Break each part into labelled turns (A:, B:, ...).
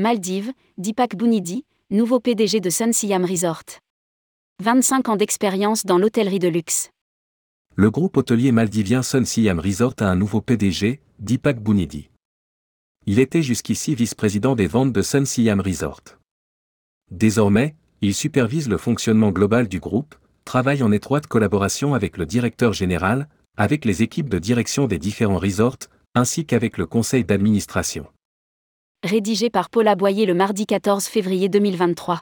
A: Maldives, Deepak Bounidi, nouveau PDG de Sun Siam Resort. 25 ans d'expérience dans l'hôtellerie de luxe.
B: Le groupe hôtelier maldivien Sun Siam Resort a un nouveau PDG, Deepak Bounidi. Il était jusqu'ici vice-président des ventes de Sun Siam Resort. Désormais, il supervise le fonctionnement global du groupe, travaille en étroite collaboration avec le directeur général, avec les équipes de direction des différents resorts, ainsi qu'avec le conseil d'administration.
A: Rédigé par Paul Aboyer le mardi 14 février 2023.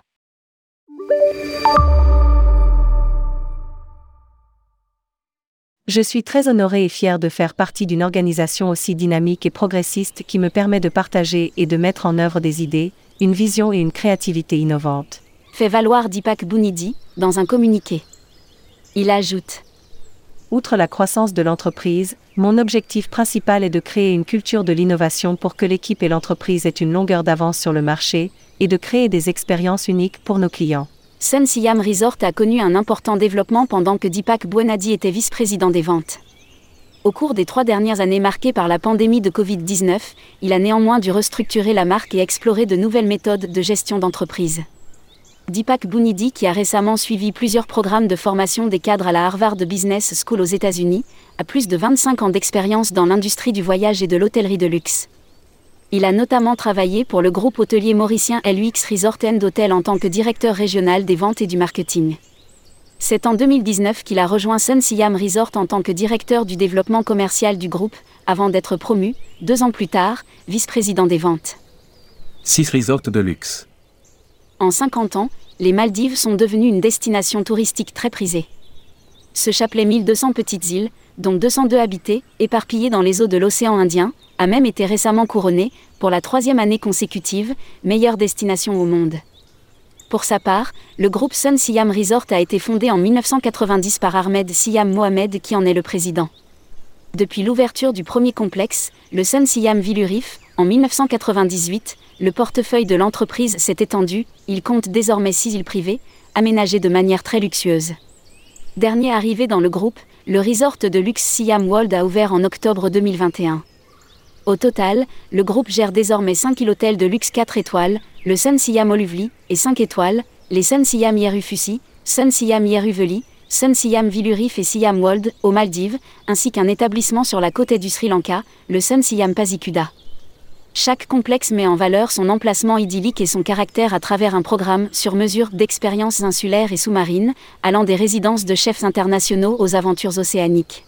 C: Je suis très honoré et fier de faire partie d'une organisation aussi dynamique et progressiste qui me permet de partager et de mettre en œuvre des idées, une vision et une créativité innovantes.
A: Fait valoir Deepak Bounidi, dans un communiqué. Il ajoute
C: Outre la croissance de l'entreprise, mon objectif principal est de créer une culture de l'innovation pour que l'équipe et l'entreprise aient une longueur d'avance sur le marché, et de créer des expériences uniques pour nos clients.
A: Sun Siam Resort a connu un important développement pendant que Deepak Buenadi était vice-président des ventes. Au cours des trois dernières années marquées par la pandémie de Covid-19, il a néanmoins dû restructurer la marque et explorer de nouvelles méthodes de gestion d'entreprise. Deepak Bounidi, qui a récemment suivi plusieurs programmes de formation des cadres à la Harvard Business School aux États-Unis, a plus de 25 ans d'expérience dans l'industrie du voyage et de l'hôtellerie de luxe. Il a notamment travaillé pour le groupe hôtelier mauricien LUX Resort and Hotel en tant que directeur régional des ventes et du marketing. C'est en 2019 qu'il a rejoint Sun Siam Resort en tant que directeur du développement commercial du groupe, avant d'être promu, deux ans plus tard, vice-président des ventes.
B: 6 resorts de luxe.
A: En 50 ans, les Maldives sont devenues une destination touristique très prisée. Ce chapelet 1200 petites îles, dont 202 habitées, éparpillées dans les eaux de l'océan Indien, a même été récemment couronné, pour la troisième année consécutive, meilleure destination au monde. Pour sa part, le groupe Sun Siam Resort a été fondé en 1990 par Ahmed Siam Mohamed qui en est le président. Depuis l'ouverture du premier complexe, le Sun Siam Villurif, en 1998, le portefeuille de l'entreprise s'est étendu, il compte désormais six îles privées, aménagées de manière très luxueuse. Dernier arrivé dans le groupe, le resort de luxe Siam World a ouvert en octobre 2021. Au total, le groupe gère désormais 5 hôtels de luxe 4 étoiles, le Sun Siam Oluvli, et 5 étoiles, les Sun Siam Yerufusi, Sun Siam Yeruveli, Sun Siam Villurif et Siam World, aux Maldives, ainsi qu'un établissement sur la côte du Sri Lanka, le Sun Siam Pasikuda. Chaque complexe met en valeur son emplacement idyllique et son caractère à travers un programme sur mesure d'expériences insulaires et sous-marines, allant des résidences de chefs internationaux aux aventures océaniques.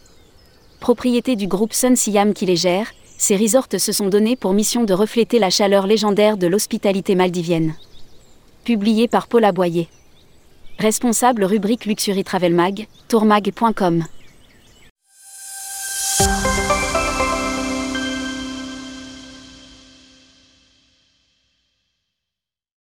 A: Propriété du groupe Sun Siam qui les gère, ces resorts se sont donnés pour mission de refléter la chaleur légendaire de l'hospitalité maldivienne. Publié par Paul Aboyer. Responsable rubrique Luxury Travel Mag, tourmag.com.